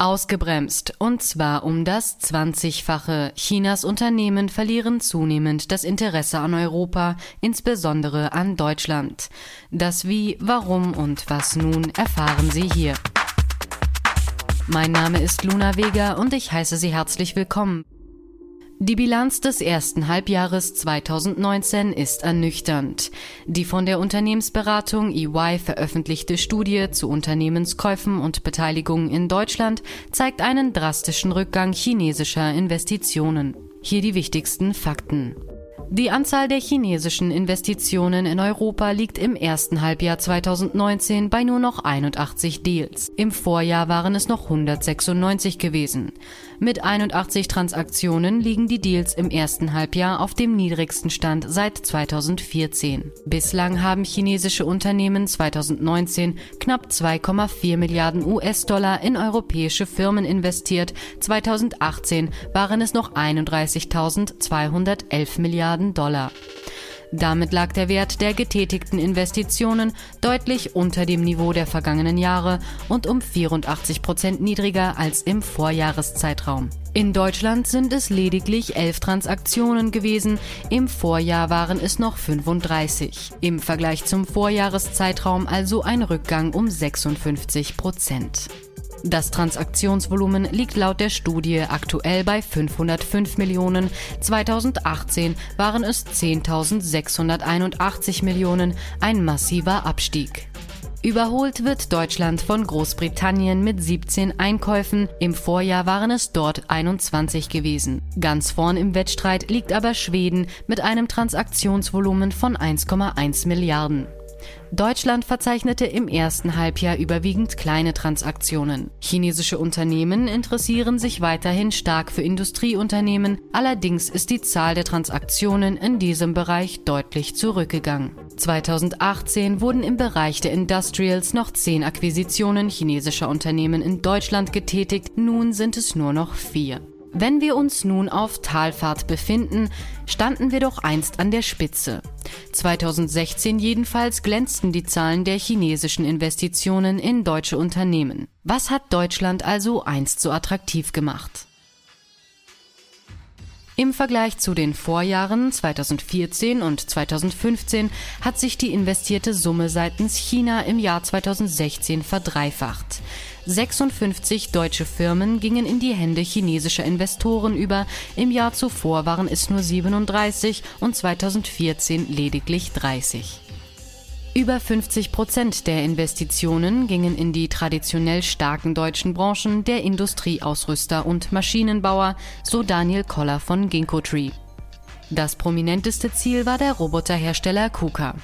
Ausgebremst, und zwar um das 20-fache. Chinas Unternehmen verlieren zunehmend das Interesse an Europa, insbesondere an Deutschland. Das Wie, Warum und Was nun erfahren Sie hier. Mein Name ist Luna Vega und ich heiße Sie herzlich willkommen. Die Bilanz des ersten Halbjahres 2019 ist ernüchternd. Die von der Unternehmensberatung EY veröffentlichte Studie zu Unternehmenskäufen und Beteiligungen in Deutschland zeigt einen drastischen Rückgang chinesischer Investitionen. Hier die wichtigsten Fakten. Die Anzahl der chinesischen Investitionen in Europa liegt im ersten Halbjahr 2019 bei nur noch 81 Deals. Im Vorjahr waren es noch 196 gewesen. Mit 81 Transaktionen liegen die Deals im ersten Halbjahr auf dem niedrigsten Stand seit 2014. Bislang haben chinesische Unternehmen 2019 knapp 2,4 Milliarden US-Dollar in europäische Firmen investiert. 2018 waren es noch 31.211 Milliarden Milliarden Dollar. Damit lag der Wert der getätigten Investitionen deutlich unter dem Niveau der vergangenen Jahre und um 84 Prozent niedriger als im Vorjahreszeitraum. In Deutschland sind es lediglich elf Transaktionen gewesen, im Vorjahr waren es noch 35. Im Vergleich zum Vorjahreszeitraum also ein Rückgang um 56 Prozent. Das Transaktionsvolumen liegt laut der Studie aktuell bei 505 Millionen. 2018 waren es 10.681 Millionen, ein massiver Abstieg. Überholt wird Deutschland von Großbritannien mit 17 Einkäufen, im Vorjahr waren es dort 21 gewesen. Ganz vorn im Wettstreit liegt aber Schweden mit einem Transaktionsvolumen von 1,1 Milliarden. Deutschland verzeichnete im ersten Halbjahr überwiegend kleine Transaktionen. Chinesische Unternehmen interessieren sich weiterhin stark für Industrieunternehmen, allerdings ist die Zahl der Transaktionen in diesem Bereich deutlich zurückgegangen. 2018 wurden im Bereich der Industrials noch zehn Akquisitionen chinesischer Unternehmen in Deutschland getätigt, nun sind es nur noch vier. Wenn wir uns nun auf Talfahrt befinden, standen wir doch einst an der Spitze. 2016 jedenfalls glänzten die Zahlen der chinesischen Investitionen in deutsche Unternehmen. Was hat Deutschland also einst so attraktiv gemacht? Im Vergleich zu den Vorjahren 2014 und 2015 hat sich die investierte Summe seitens China im Jahr 2016 verdreifacht. 56 deutsche Firmen gingen in die Hände chinesischer Investoren über, im Jahr zuvor waren es nur 37 und 2014 lediglich 30. Über 50 Prozent der Investitionen gingen in die traditionell starken deutschen Branchen der Industrieausrüster und Maschinenbauer, so Daniel Koller von Ginkgo Tree. Das prominenteste Ziel war der Roboterhersteller KUKA.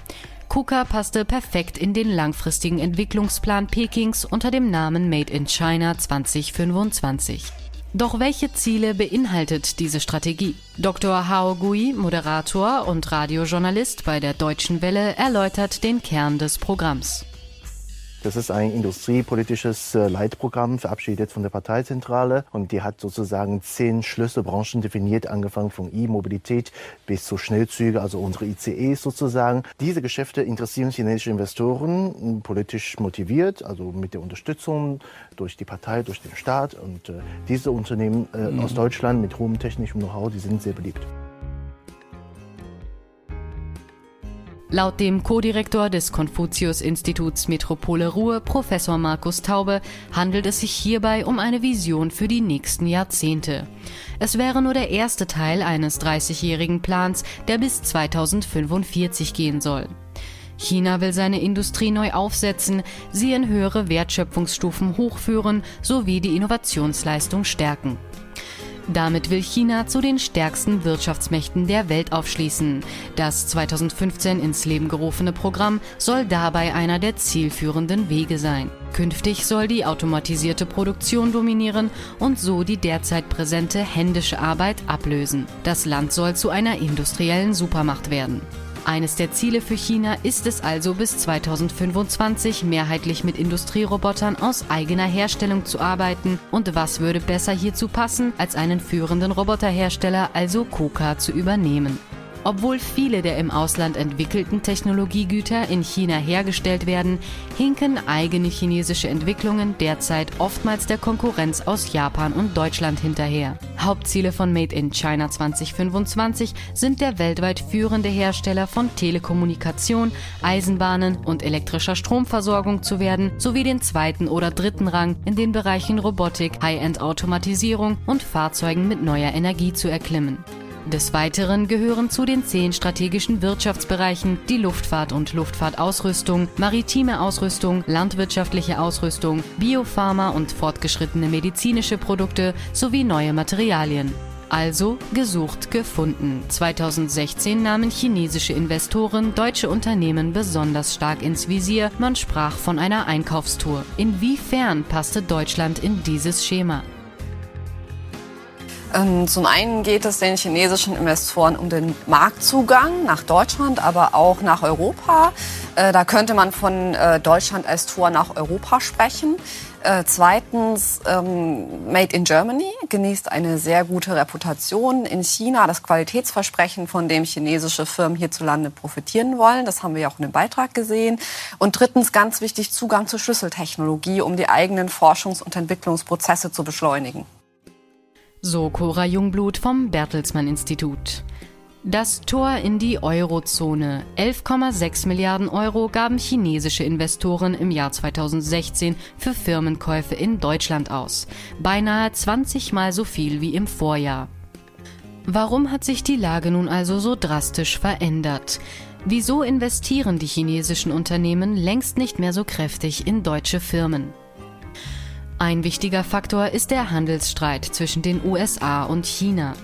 KUKA passte perfekt in den langfristigen Entwicklungsplan Pekings unter dem Namen Made in China 2025. Doch welche Ziele beinhaltet diese Strategie? Dr. Hao Gui, Moderator und Radiojournalist bei der Deutschen Welle, erläutert den Kern des Programms. Das ist ein industriepolitisches äh, Leitprogramm, verabschiedet von der Parteizentrale. Und die hat sozusagen zehn Schlüsselbranchen definiert, angefangen von E-Mobilität bis zu Schnellzüge, also unsere ICEs sozusagen. Diese Geschäfte interessieren chinesische Investoren, politisch motiviert, also mit der Unterstützung durch die Partei, durch den Staat. Und äh, diese Unternehmen äh, mhm. aus Deutschland mit hohem technischem Know-how, die sind sehr beliebt. Laut dem Co-Direktor des Konfuzius-Instituts Metropole Ruhr, Professor Markus Taube, handelt es sich hierbei um eine Vision für die nächsten Jahrzehnte. Es wäre nur der erste Teil eines 30-jährigen Plans, der bis 2045 gehen soll. China will seine Industrie neu aufsetzen, sie in höhere Wertschöpfungsstufen hochführen sowie die Innovationsleistung stärken. Damit will China zu den stärksten Wirtschaftsmächten der Welt aufschließen. Das 2015 ins Leben gerufene Programm soll dabei einer der zielführenden Wege sein. Künftig soll die automatisierte Produktion dominieren und so die derzeit präsente händische Arbeit ablösen. Das Land soll zu einer industriellen Supermacht werden. Eines der Ziele für China ist es also bis 2025 mehrheitlich mit Industrierobotern aus eigener Herstellung zu arbeiten. Und was würde besser hierzu passen, als einen führenden Roboterhersteller, also KUKA, zu übernehmen? Obwohl viele der im Ausland entwickelten Technologiegüter in China hergestellt werden, hinken eigene chinesische Entwicklungen derzeit oftmals der Konkurrenz aus Japan und Deutschland hinterher. Hauptziele von Made in China 2025 sind der weltweit führende Hersteller von Telekommunikation, Eisenbahnen und elektrischer Stromversorgung zu werden, sowie den zweiten oder dritten Rang in den Bereichen Robotik, High-End-Automatisierung und Fahrzeugen mit neuer Energie zu erklimmen. Des Weiteren gehören zu den zehn strategischen Wirtschaftsbereichen die Luftfahrt und Luftfahrtausrüstung, maritime Ausrüstung, landwirtschaftliche Ausrüstung, Biopharma und fortgeschrittene medizinische Produkte sowie neue Materialien. Also gesucht gefunden. 2016 nahmen chinesische Investoren deutsche Unternehmen besonders stark ins Visier. Man sprach von einer Einkaufstour. Inwiefern passte Deutschland in dieses Schema? Ähm, zum einen geht es den chinesischen Investoren um den Marktzugang nach Deutschland, aber auch nach Europa. Äh, da könnte man von äh, Deutschland als Tor nach Europa sprechen. Äh, zweitens, ähm, Made in Germany genießt eine sehr gute Reputation in China. Das Qualitätsversprechen, von dem chinesische Firmen hierzulande profitieren wollen, das haben wir ja auch in dem Beitrag gesehen. Und drittens, ganz wichtig, Zugang zur Schlüsseltechnologie, um die eigenen Forschungs- und Entwicklungsprozesse zu beschleunigen. So Cora Jungblut vom Bertelsmann Institut. Das Tor in die Eurozone. 11,6 Milliarden Euro gaben chinesische Investoren im Jahr 2016 für Firmenkäufe in Deutschland aus. Beinahe 20 mal so viel wie im Vorjahr. Warum hat sich die Lage nun also so drastisch verändert? Wieso investieren die chinesischen Unternehmen längst nicht mehr so kräftig in deutsche Firmen? Ein wichtiger Faktor ist der Handelsstreit zwischen den USA und China.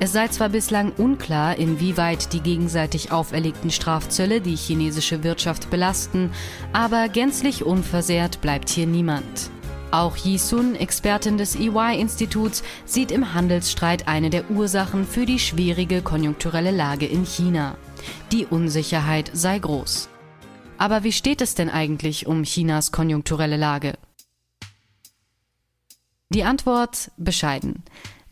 Es sei zwar bislang unklar, inwieweit die gegenseitig auferlegten Strafzölle die chinesische Wirtschaft belasten, aber gänzlich unversehrt bleibt hier niemand. Auch Yi Sun, Expertin des EY-Instituts, sieht im Handelsstreit eine der Ursachen für die schwierige konjunkturelle Lage in China. Die Unsicherheit sei groß. Aber wie steht es denn eigentlich um Chinas konjunkturelle Lage? Die Antwort bescheiden.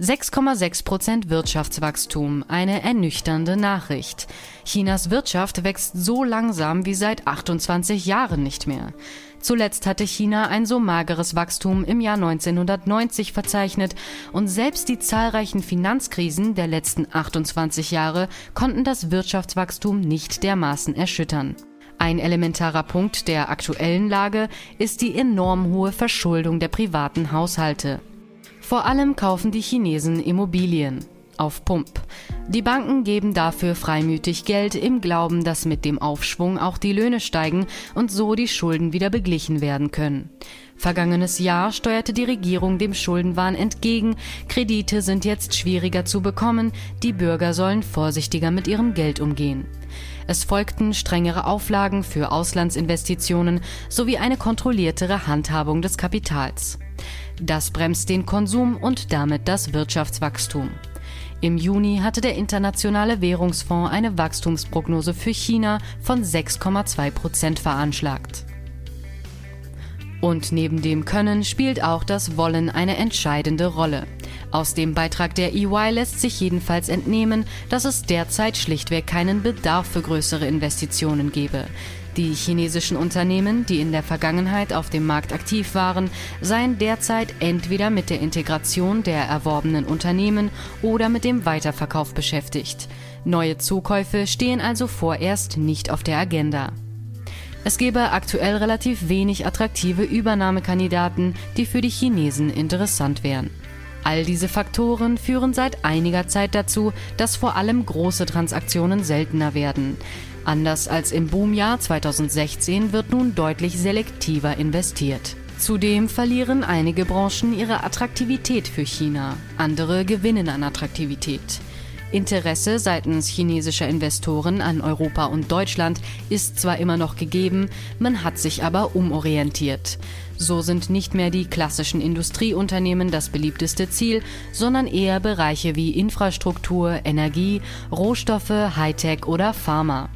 6,6 Prozent Wirtschaftswachstum, eine ernüchternde Nachricht. Chinas Wirtschaft wächst so langsam wie seit 28 Jahren nicht mehr. Zuletzt hatte China ein so mageres Wachstum im Jahr 1990 verzeichnet und selbst die zahlreichen Finanzkrisen der letzten 28 Jahre konnten das Wirtschaftswachstum nicht dermaßen erschüttern. Ein elementarer Punkt der aktuellen Lage ist die enorm hohe Verschuldung der privaten Haushalte. Vor allem kaufen die Chinesen Immobilien auf Pump. Die Banken geben dafür freimütig Geld im Glauben, dass mit dem Aufschwung auch die Löhne steigen und so die Schulden wieder beglichen werden können. Vergangenes Jahr steuerte die Regierung dem Schuldenwahn entgegen, Kredite sind jetzt schwieriger zu bekommen, die Bürger sollen vorsichtiger mit ihrem Geld umgehen. Es folgten strengere Auflagen für Auslandsinvestitionen sowie eine kontrolliertere Handhabung des Kapitals. Das bremst den Konsum und damit das Wirtschaftswachstum. Im Juni hatte der Internationale Währungsfonds eine Wachstumsprognose für China von 6,2 Prozent veranschlagt. Und neben dem Können spielt auch das Wollen eine entscheidende Rolle. Aus dem Beitrag der EY lässt sich jedenfalls entnehmen, dass es derzeit schlichtweg keinen Bedarf für größere Investitionen gebe. Die chinesischen Unternehmen, die in der Vergangenheit auf dem Markt aktiv waren, seien derzeit entweder mit der Integration der erworbenen Unternehmen oder mit dem Weiterverkauf beschäftigt. Neue Zukäufe stehen also vorerst nicht auf der Agenda. Es gebe aktuell relativ wenig attraktive Übernahmekandidaten, die für die Chinesen interessant wären. All diese Faktoren führen seit einiger Zeit dazu, dass vor allem große Transaktionen seltener werden. Anders als im Boomjahr 2016 wird nun deutlich selektiver investiert. Zudem verlieren einige Branchen ihre Attraktivität für China, andere gewinnen an Attraktivität. Interesse seitens chinesischer Investoren an Europa und Deutschland ist zwar immer noch gegeben, man hat sich aber umorientiert. So sind nicht mehr die klassischen Industrieunternehmen das beliebteste Ziel, sondern eher Bereiche wie Infrastruktur, Energie, Rohstoffe, Hightech oder Pharma.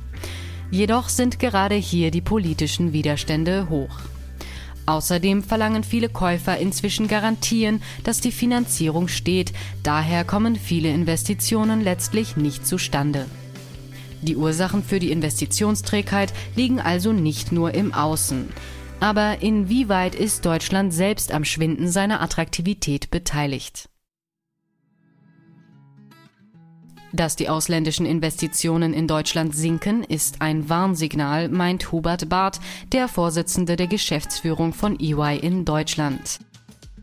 Jedoch sind gerade hier die politischen Widerstände hoch. Außerdem verlangen viele Käufer inzwischen Garantien, dass die Finanzierung steht, daher kommen viele Investitionen letztlich nicht zustande. Die Ursachen für die Investitionsträgheit liegen also nicht nur im Außen. Aber inwieweit ist Deutschland selbst am Schwinden seiner Attraktivität beteiligt? Dass die ausländischen Investitionen in Deutschland sinken, ist ein Warnsignal, meint Hubert Barth, der Vorsitzende der Geschäftsführung von EY in Deutschland.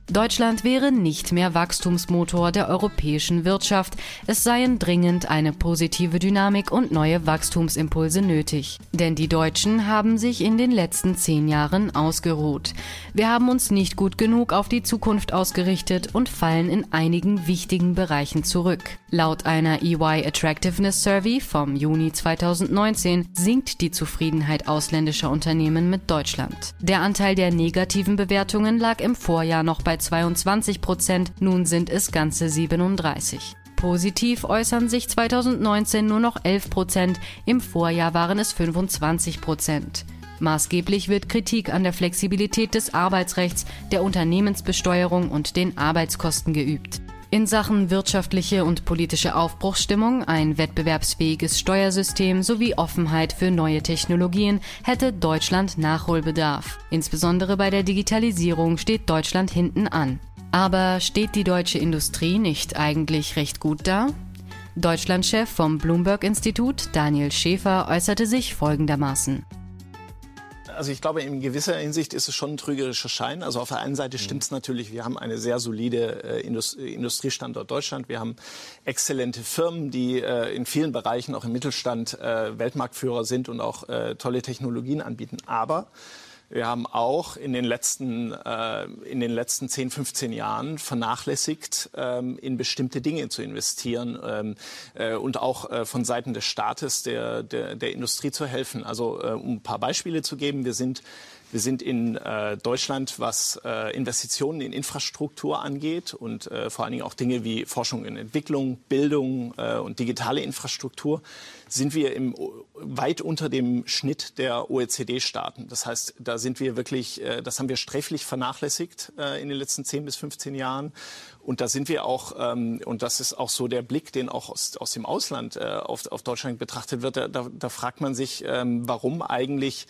Deutschland wäre nicht mehr Wachstumsmotor der europäischen Wirtschaft. Es seien dringend eine positive Dynamik und neue Wachstumsimpulse nötig. Denn die Deutschen haben sich in den letzten zehn Jahren ausgeruht. Wir haben uns nicht gut genug auf die Zukunft ausgerichtet und fallen in einigen wichtigen Bereichen zurück. Laut einer EY Attractiveness Survey vom Juni 2019 sinkt die Zufriedenheit ausländischer Unternehmen mit Deutschland. Der Anteil der negativen Bewertungen lag im Vorjahr noch bei 22 Prozent, nun sind es ganze 37. Positiv äußern sich 2019 nur noch 11 Prozent, im Vorjahr waren es 25 Prozent. Maßgeblich wird Kritik an der Flexibilität des Arbeitsrechts, der Unternehmensbesteuerung und den Arbeitskosten geübt. In Sachen wirtschaftliche und politische Aufbruchsstimmung, ein wettbewerbsfähiges Steuersystem sowie Offenheit für neue Technologien hätte Deutschland Nachholbedarf. Insbesondere bei der Digitalisierung steht Deutschland hinten an. Aber steht die deutsche Industrie nicht eigentlich recht gut da? Deutschlandchef vom Bloomberg Institut, Daniel Schäfer, äußerte sich folgendermaßen. Also ich glaube, in gewisser Hinsicht ist es schon ein trügerischer Schein. Also auf der einen Seite stimmt es natürlich, wir haben eine sehr solide äh, Indust Industriestandort Deutschland. Wir haben exzellente Firmen, die äh, in vielen Bereichen, auch im Mittelstand, äh, Weltmarktführer sind und auch äh, tolle Technologien anbieten. Aber wir haben auch in den letzten, äh, in den letzten 10, 15 Jahren vernachlässigt, ähm, in bestimmte Dinge zu investieren ähm, äh, und auch äh, von Seiten des Staates der, der, der Industrie zu helfen. Also äh, um ein paar Beispiele zu geben, wir sind wir sind in äh, Deutschland, was äh, Investitionen in Infrastruktur angeht und äh, vor allen Dingen auch Dinge wie Forschung und Entwicklung, Bildung äh, und digitale Infrastruktur, sind wir im, weit unter dem Schnitt der OECD-Staaten. Das heißt, da sind wir wirklich, äh, das haben wir sträflich vernachlässigt äh, in den letzten 10 bis 15 Jahren. Und da sind wir auch, ähm, und das ist auch so der Blick, den auch aus, aus dem Ausland äh, auf, auf Deutschland betrachtet wird. Da, da, fragt man sich, ähm, warum eigentlich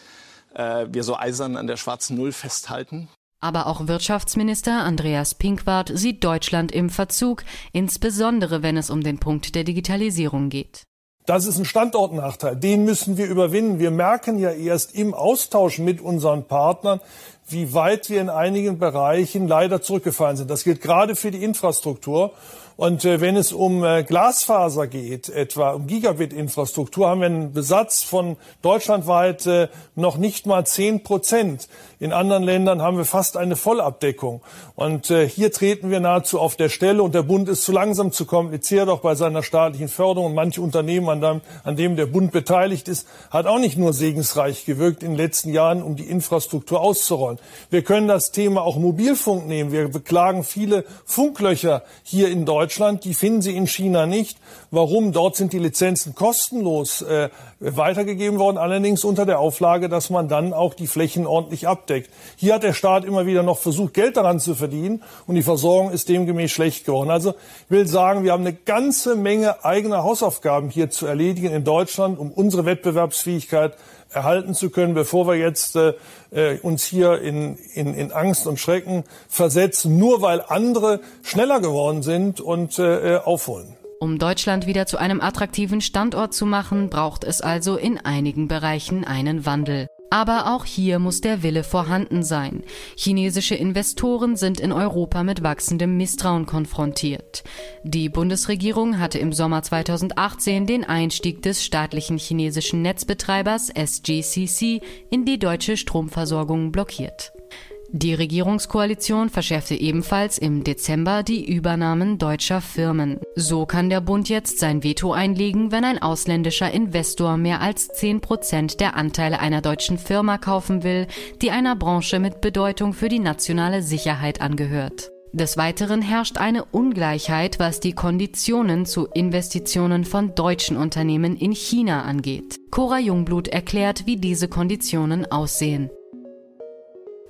wir so eisern an der schwarzen Null festhalten. Aber auch Wirtschaftsminister Andreas Pinkwart sieht Deutschland im Verzug, insbesondere wenn es um den Punkt der Digitalisierung geht. Das ist ein Standortnachteil. Den müssen wir überwinden. Wir merken ja erst im Austausch mit unseren Partnern, wie weit wir in einigen Bereichen leider zurückgefallen sind. Das gilt gerade für die Infrastruktur. Und äh, wenn es um äh, Glasfaser geht, etwa um Gigabit-Infrastruktur, haben wir einen Besatz von deutschlandweit äh, noch nicht mal zehn Prozent. In anderen Ländern haben wir fast eine Vollabdeckung. Und äh, hier treten wir nahezu auf der Stelle. Und der Bund ist zu langsam, zu kompliziert, auch bei seiner staatlichen Förderung. Und manche Unternehmen, an dem, an dem der Bund beteiligt ist, hat auch nicht nur segensreich gewirkt in den letzten Jahren, um die Infrastruktur auszurollen. Wir können das Thema auch Mobilfunk nehmen. Wir beklagen viele Funklöcher hier in Deutschland. Deutschland, die finden Sie in China nicht. Warum? Dort sind die Lizenzen kostenlos äh, weitergegeben worden, allerdings unter der Auflage, dass man dann auch die Flächen ordentlich abdeckt. Hier hat der Staat immer wieder noch versucht, Geld daran zu verdienen und die Versorgung ist demgemäß schlecht geworden. Also ich will sagen, wir haben eine ganze Menge eigener Hausaufgaben hier zu erledigen in Deutschland, um unsere Wettbewerbsfähigkeit erhalten zu können, bevor wir jetzt äh, äh, uns hier in, in, in Angst und Schrecken versetzen, nur weil andere schneller geworden sind und äh, äh aufholen. Um Deutschland wieder zu einem attraktiven Standort zu machen, braucht es also in einigen Bereichen einen Wandel. Aber auch hier muss der Wille vorhanden sein. Chinesische Investoren sind in Europa mit wachsendem Misstrauen konfrontiert. Die Bundesregierung hatte im Sommer 2018 den Einstieg des staatlichen chinesischen Netzbetreibers SGCC in die deutsche Stromversorgung blockiert. Die Regierungskoalition verschärfte ebenfalls im Dezember die Übernahmen deutscher Firmen. So kann der Bund jetzt sein Veto einlegen, wenn ein ausländischer Investor mehr als 10 Prozent der Anteile einer deutschen Firma kaufen will, die einer Branche mit Bedeutung für die nationale Sicherheit angehört. Des Weiteren herrscht eine Ungleichheit, was die Konditionen zu Investitionen von deutschen Unternehmen in China angeht. Cora Jungblut erklärt, wie diese Konditionen aussehen.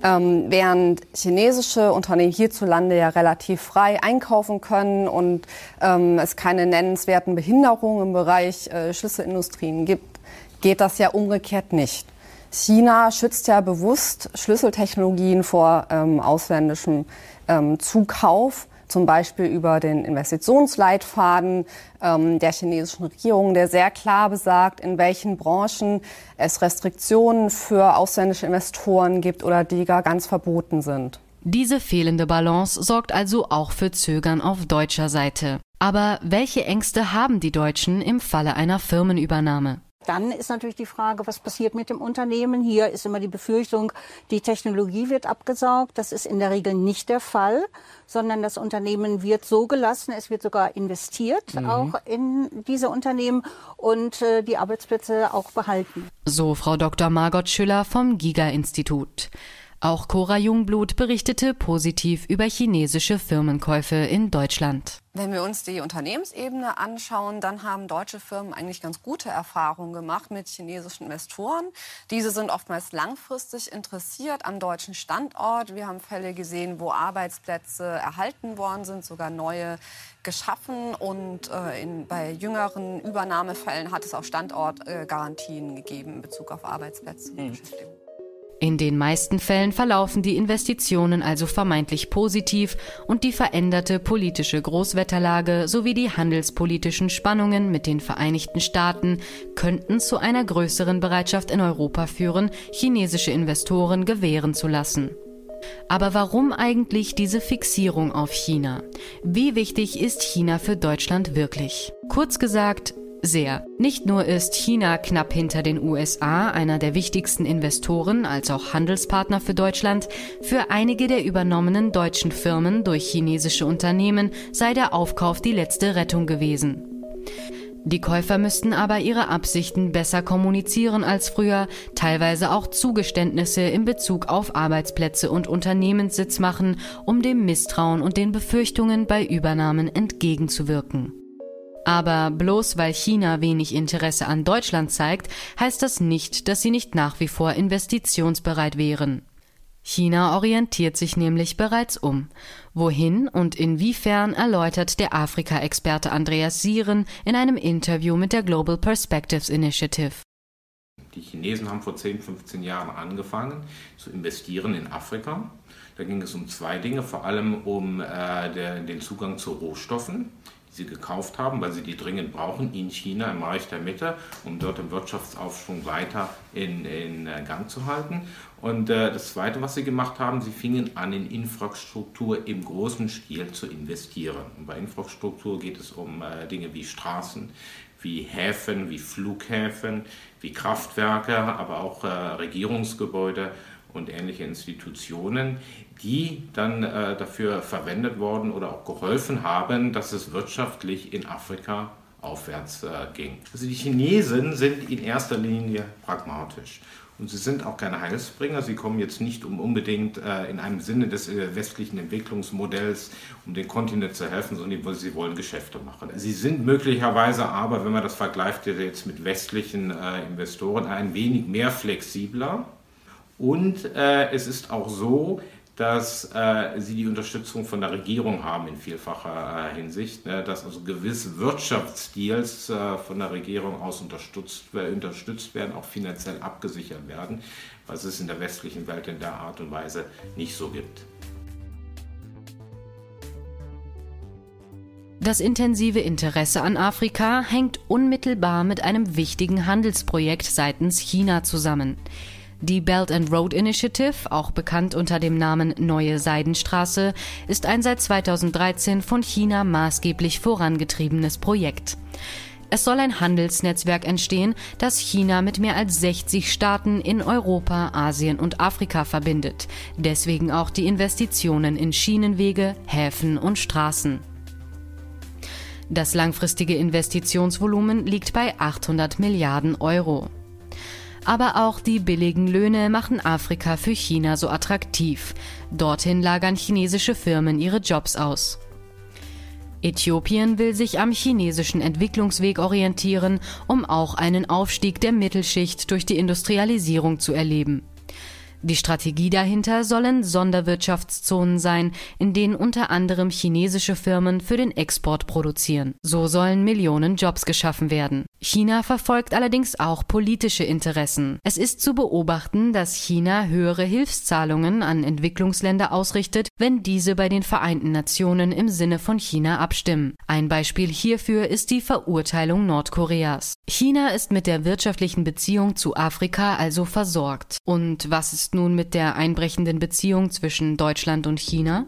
Ähm, während chinesische Unternehmen hierzulande ja relativ frei einkaufen können und ähm, es keine nennenswerten Behinderungen im Bereich äh, Schlüsselindustrien gibt, geht das ja umgekehrt nicht. China schützt ja bewusst Schlüsseltechnologien vor ähm, ausländischem ähm, Zukauf zum Beispiel über den Investitionsleitfaden ähm, der chinesischen Regierung, der sehr klar besagt, in welchen Branchen es Restriktionen für ausländische Investoren gibt oder die gar ganz verboten sind. Diese fehlende Balance sorgt also auch für Zögern auf deutscher Seite. Aber welche Ängste haben die Deutschen im Falle einer Firmenübernahme? Dann ist natürlich die Frage, was passiert mit dem Unternehmen? Hier ist immer die Befürchtung, die Technologie wird abgesaugt. Das ist in der Regel nicht der Fall, sondern das Unternehmen wird so gelassen, es wird sogar investiert mhm. auch in diese Unternehmen und äh, die Arbeitsplätze auch behalten. So Frau Dr. Margot Schüller vom Giga-Institut. Auch Cora Jungblut berichtete positiv über chinesische Firmenkäufe in Deutschland. Wenn wir uns die Unternehmensebene anschauen, dann haben deutsche Firmen eigentlich ganz gute Erfahrungen gemacht mit chinesischen Investoren. Diese sind oftmals langfristig interessiert am deutschen Standort. Wir haben Fälle gesehen, wo Arbeitsplätze erhalten worden sind, sogar neue geschaffen. Und äh, in, bei jüngeren Übernahmefällen hat es auch Standortgarantien äh, gegeben in Bezug auf Arbeitsplätze und mhm. Beschäftigung. In den meisten Fällen verlaufen die Investitionen also vermeintlich positiv und die veränderte politische Großwetterlage sowie die handelspolitischen Spannungen mit den Vereinigten Staaten könnten zu einer größeren Bereitschaft in Europa führen, chinesische Investoren gewähren zu lassen. Aber warum eigentlich diese Fixierung auf China? Wie wichtig ist China für Deutschland wirklich? Kurz gesagt, sehr. Nicht nur ist China knapp hinter den USA einer der wichtigsten Investoren als auch Handelspartner für Deutschland, für einige der übernommenen deutschen Firmen durch chinesische Unternehmen sei der Aufkauf die letzte Rettung gewesen. Die Käufer müssten aber ihre Absichten besser kommunizieren als früher, teilweise auch Zugeständnisse in Bezug auf Arbeitsplätze und Unternehmenssitz machen, um dem Misstrauen und den Befürchtungen bei Übernahmen entgegenzuwirken. Aber bloß weil China wenig Interesse an Deutschland zeigt, heißt das nicht, dass sie nicht nach wie vor investitionsbereit wären. China orientiert sich nämlich bereits um. Wohin und inwiefern erläutert der Afrika-Experte Andreas Sieren in einem Interview mit der Global Perspectives Initiative. Die Chinesen haben vor 10, 15 Jahren angefangen zu investieren in Afrika. Da ging es um zwei Dinge, vor allem um äh, der, den Zugang zu Rohstoffen die sie gekauft haben, weil sie die dringend brauchen in China im Reich der Mitte, um dort den Wirtschaftsaufschwung weiter in, in äh, Gang zu halten. Und äh, das Zweite, was sie gemacht haben, sie fingen an, in Infrastruktur im großen Stil zu investieren. Und bei Infrastruktur geht es um äh, Dinge wie Straßen, wie Häfen, wie Flughäfen, wie Kraftwerke, aber auch äh, Regierungsgebäude und ähnliche Institutionen, die dann äh, dafür verwendet worden oder auch geholfen haben, dass es wirtschaftlich in Afrika aufwärts äh, ging. Also die Chinesen sind in erster Linie pragmatisch. Und sie sind auch keine Heilsbringer. Sie kommen jetzt nicht um unbedingt äh, in einem Sinne des äh, westlichen Entwicklungsmodells, um den Kontinent zu helfen, sondern sie wollen Geschäfte machen. Sie sind möglicherweise aber, wenn man das vergleicht jetzt mit westlichen äh, Investoren, ein wenig mehr flexibler. Und äh, es ist auch so, dass äh, sie die Unterstützung von der Regierung haben in vielfacher äh, Hinsicht, ne, dass also gewisse Wirtschaftsdeals äh, von der Regierung aus unterstützt, unterstützt werden, auch finanziell abgesichert werden, was es in der westlichen Welt in der Art und Weise nicht so gibt. Das intensive Interesse an Afrika hängt unmittelbar mit einem wichtigen Handelsprojekt seitens China zusammen. Die Belt and Road Initiative, auch bekannt unter dem Namen Neue Seidenstraße, ist ein seit 2013 von China maßgeblich vorangetriebenes Projekt. Es soll ein Handelsnetzwerk entstehen, das China mit mehr als 60 Staaten in Europa, Asien und Afrika verbindet. Deswegen auch die Investitionen in Schienenwege, Häfen und Straßen. Das langfristige Investitionsvolumen liegt bei 800 Milliarden Euro. Aber auch die billigen Löhne machen Afrika für China so attraktiv. Dorthin lagern chinesische Firmen ihre Jobs aus. Äthiopien will sich am chinesischen Entwicklungsweg orientieren, um auch einen Aufstieg der Mittelschicht durch die Industrialisierung zu erleben. Die Strategie dahinter sollen Sonderwirtschaftszonen sein, in denen unter anderem chinesische Firmen für den Export produzieren. So sollen Millionen Jobs geschaffen werden. China verfolgt allerdings auch politische Interessen. Es ist zu beobachten, dass China höhere Hilfszahlungen an Entwicklungsländer ausrichtet, wenn diese bei den Vereinten Nationen im Sinne von China abstimmen. Ein Beispiel hierfür ist die Verurteilung Nordkoreas. China ist mit der wirtschaftlichen Beziehung zu Afrika also versorgt. Und was ist nun mit der einbrechenden Beziehung zwischen Deutschland und China?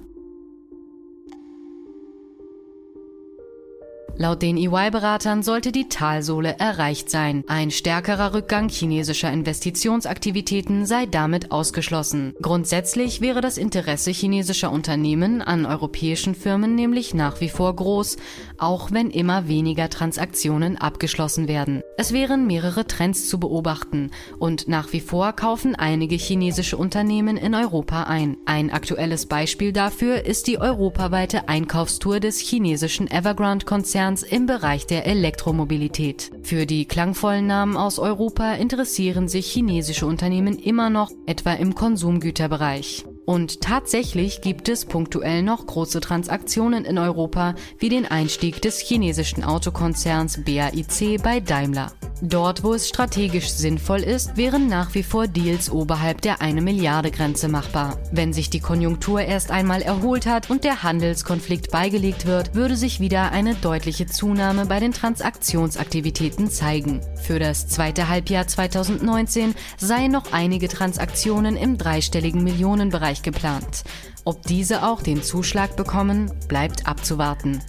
Laut den EY-Beratern sollte die Talsohle erreicht sein. Ein stärkerer Rückgang chinesischer Investitionsaktivitäten sei damit ausgeschlossen. Grundsätzlich wäre das Interesse chinesischer Unternehmen an europäischen Firmen nämlich nach wie vor groß, auch wenn immer weniger Transaktionen abgeschlossen werden. Es wären mehrere Trends zu beobachten und nach wie vor kaufen einige chinesische Unternehmen in Europa ein. Ein aktuelles Beispiel dafür ist die europaweite Einkaufstour des chinesischen Evergrande-Konzerns Konzerns im Bereich der Elektromobilität. Für die klangvollen Namen aus Europa interessieren sich chinesische Unternehmen immer noch, etwa im Konsumgüterbereich. Und tatsächlich gibt es punktuell noch große Transaktionen in Europa, wie den Einstieg des chinesischen Autokonzerns BAIC bei Daimler. Dort, wo es strategisch sinnvoll ist, wären nach wie vor Deals oberhalb der 1 Milliarde Grenze machbar. Wenn sich die Konjunktur erst einmal erholt hat und der Handelskonflikt beigelegt wird, würde sich wieder eine deutliche Zunahme bei den Transaktionsaktivitäten zeigen. Für das zweite Halbjahr 2019 seien noch einige Transaktionen im dreistelligen Millionenbereich geplant. Ob diese auch den Zuschlag bekommen, bleibt abzuwarten.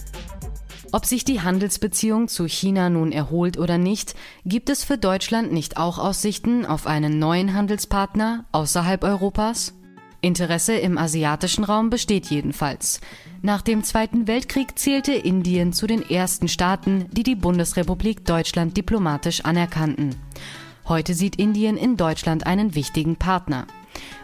Ob sich die Handelsbeziehung zu China nun erholt oder nicht, gibt es für Deutschland nicht auch Aussichten auf einen neuen Handelspartner außerhalb Europas? Interesse im asiatischen Raum besteht jedenfalls. Nach dem Zweiten Weltkrieg zählte Indien zu den ersten Staaten, die die Bundesrepublik Deutschland diplomatisch anerkannten. Heute sieht Indien in Deutschland einen wichtigen Partner.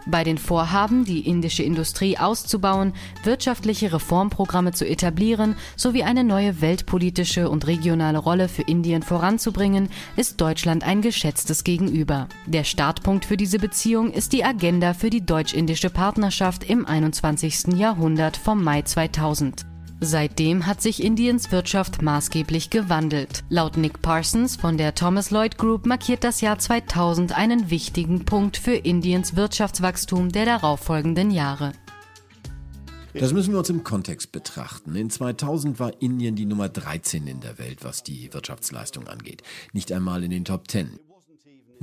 Bei den Vorhaben, die indische Industrie auszubauen, wirtschaftliche Reformprogramme zu etablieren sowie eine neue weltpolitische und regionale Rolle für Indien voranzubringen, ist Deutschland ein geschätztes Gegenüber. Der Startpunkt für diese Beziehung ist die Agenda für die deutsch-indische Partnerschaft im 21. Jahrhundert vom Mai 2000. Seitdem hat sich Indiens Wirtschaft maßgeblich gewandelt. Laut Nick Parsons von der Thomas Lloyd Group markiert das Jahr 2000 einen wichtigen Punkt für Indiens Wirtschaftswachstum der darauffolgenden Jahre. Das müssen wir uns im Kontext betrachten. In 2000 war Indien die Nummer 13 in der Welt, was die Wirtschaftsleistung angeht. Nicht einmal in den Top 10.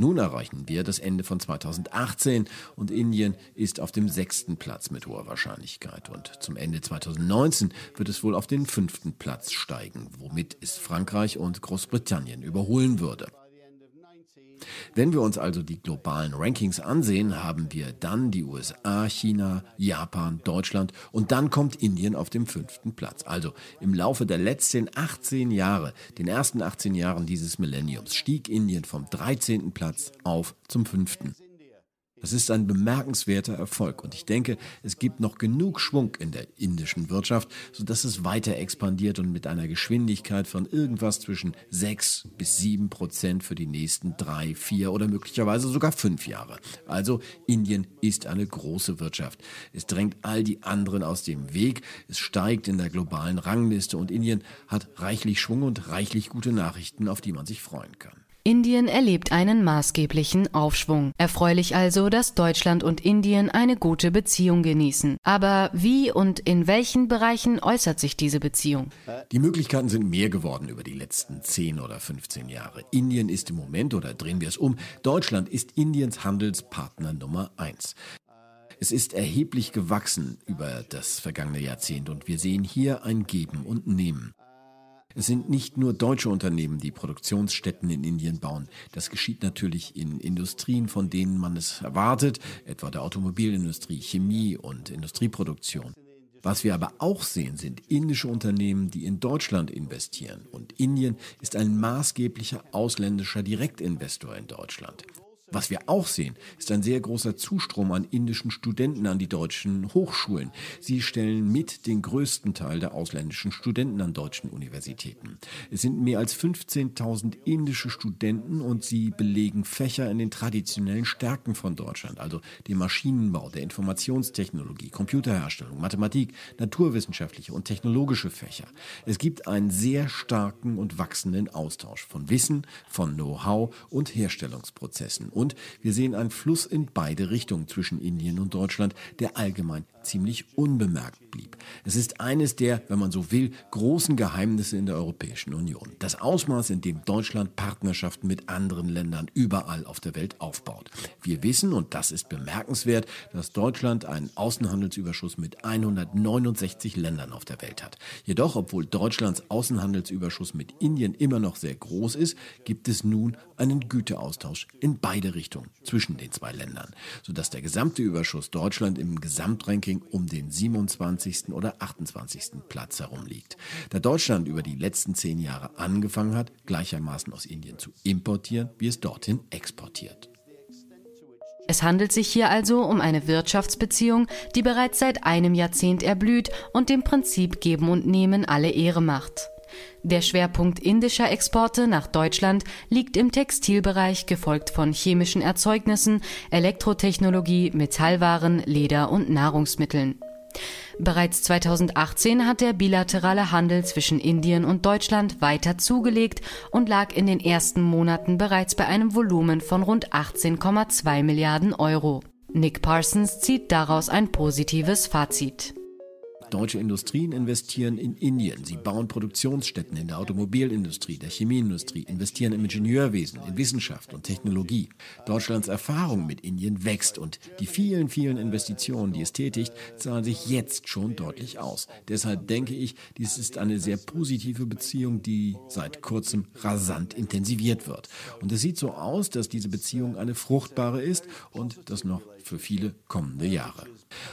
Nun erreichen wir das Ende von 2018 und Indien ist auf dem sechsten Platz mit hoher Wahrscheinlichkeit. Und zum Ende 2019 wird es wohl auf den fünften Platz steigen, womit es Frankreich und Großbritannien überholen würde. Wenn wir uns also die globalen Rankings ansehen, haben wir dann die USA, China, Japan, Deutschland und dann kommt Indien auf dem fünften Platz. Also im Laufe der letzten 18 Jahre, den ersten 18 Jahren dieses Millenniums, stieg Indien vom 13. Platz auf zum fünften. Das ist ein bemerkenswerter Erfolg und ich denke, es gibt noch genug Schwung in der indischen Wirtschaft, sodass es weiter expandiert und mit einer Geschwindigkeit von irgendwas zwischen 6 bis 7 Prozent für die nächsten drei, vier oder möglicherweise sogar fünf Jahre. Also Indien ist eine große Wirtschaft. Es drängt all die anderen aus dem Weg, es steigt in der globalen Rangliste und Indien hat reichlich Schwung und reichlich gute Nachrichten, auf die man sich freuen kann. Indien erlebt einen maßgeblichen Aufschwung. Erfreulich also, dass Deutschland und Indien eine gute Beziehung genießen. Aber wie und in welchen Bereichen äußert sich diese Beziehung? Die Möglichkeiten sind mehr geworden über die letzten 10 oder 15 Jahre. Indien ist im Moment, oder drehen wir es um, Deutschland ist Indiens Handelspartner Nummer 1. Es ist erheblich gewachsen über das vergangene Jahrzehnt und wir sehen hier ein Geben und Nehmen. Es sind nicht nur deutsche Unternehmen, die Produktionsstätten in Indien bauen. Das geschieht natürlich in Industrien, von denen man es erwartet, etwa der Automobilindustrie, Chemie und Industrieproduktion. Was wir aber auch sehen, sind indische Unternehmen, die in Deutschland investieren. Und Indien ist ein maßgeblicher ausländischer Direktinvestor in Deutschland. Was wir auch sehen, ist ein sehr großer Zustrom an indischen Studenten an die deutschen Hochschulen. Sie stellen mit den größten Teil der ausländischen Studenten an deutschen Universitäten. Es sind mehr als 15.000 indische Studenten und sie belegen Fächer in den traditionellen Stärken von Deutschland, also dem Maschinenbau, der Informationstechnologie, Computerherstellung, Mathematik, naturwissenschaftliche und technologische Fächer. Es gibt einen sehr starken und wachsenden Austausch von Wissen, von Know-how und Herstellungsprozessen und wir sehen einen Fluss in beide Richtungen zwischen Indien und Deutschland, der allgemein ziemlich unbemerkt blieb. Es ist eines der, wenn man so will, großen Geheimnisse in der Europäischen Union. Das Ausmaß, in dem Deutschland Partnerschaften mit anderen Ländern überall auf der Welt aufbaut. Wir wissen, und das ist bemerkenswert, dass Deutschland einen Außenhandelsüberschuss mit 169 Ländern auf der Welt hat. Jedoch, obwohl Deutschlands Außenhandelsüberschuss mit Indien immer noch sehr groß ist, gibt es nun einen Güteaustausch in beide Richtungen zwischen den zwei Ländern, sodass der gesamte Überschuss Deutschland im Gesamtranking Ranking um den 27. oder 28. Platz herumliegt. Da Deutschland über die letzten zehn Jahre angefangen hat, gleichermaßen aus Indien zu importieren, wie es dorthin exportiert. Es handelt sich hier also um eine Wirtschaftsbeziehung, die bereits seit einem Jahrzehnt erblüht und dem Prinzip Geben und Nehmen alle Ehre macht. Der Schwerpunkt indischer Exporte nach Deutschland liegt im Textilbereich, gefolgt von chemischen Erzeugnissen, Elektrotechnologie, Metallwaren, Leder und Nahrungsmitteln. Bereits 2018 hat der bilaterale Handel zwischen Indien und Deutschland weiter zugelegt und lag in den ersten Monaten bereits bei einem Volumen von rund 18,2 Milliarden Euro. Nick Parsons zieht daraus ein positives Fazit. Deutsche Industrien investieren in Indien. Sie bauen Produktionsstätten in der Automobilindustrie, der Chemieindustrie, investieren im Ingenieurwesen, in Wissenschaft und Technologie. Deutschlands Erfahrung mit Indien wächst und die vielen, vielen Investitionen, die es tätigt, zahlen sich jetzt schon deutlich aus. Deshalb denke ich, dies ist eine sehr positive Beziehung, die seit kurzem rasant intensiviert wird. Und es sieht so aus, dass diese Beziehung eine fruchtbare ist und das noch für viele kommende Jahre.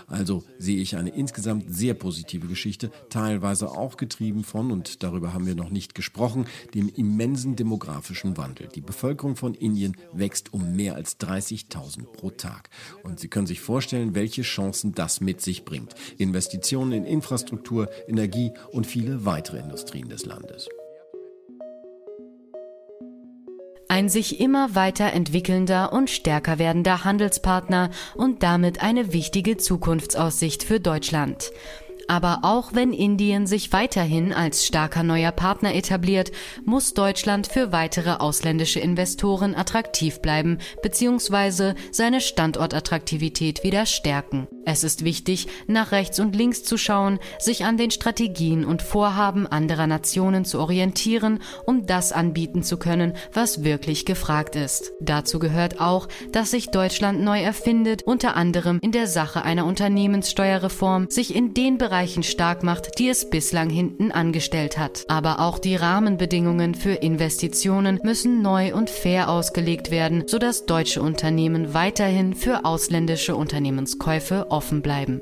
Also sehe ich eine insgesamt sehr positive Geschichte, teilweise auch getrieben von, und darüber haben wir noch nicht gesprochen, dem immensen demografischen Wandel. Die Bevölkerung von Indien wächst um mehr als 30.000 pro Tag. Und Sie können sich vorstellen, welche Chancen das mit sich bringt. Investitionen in Infrastruktur, Energie und viele weitere Industrien des Landes. Ein sich immer weiter entwickelnder und stärker werdender Handelspartner und damit eine wichtige Zukunftsaussicht für Deutschland. Aber auch wenn Indien sich weiterhin als starker neuer Partner etabliert, muss Deutschland für weitere ausländische Investoren attraktiv bleiben bzw. seine Standortattraktivität wieder stärken. Es ist wichtig, nach rechts und links zu schauen, sich an den Strategien und Vorhaben anderer Nationen zu orientieren, um das anbieten zu können, was wirklich gefragt ist. Dazu gehört auch, dass sich Deutschland neu erfindet, unter anderem in der Sache einer Unternehmenssteuerreform, sich in den Bereichen stark macht, die es bislang hinten angestellt hat. Aber auch die Rahmenbedingungen für Investitionen müssen neu und fair ausgelegt werden, sodass deutsche Unternehmen weiterhin für ausländische Unternehmenskäufe offen bleiben.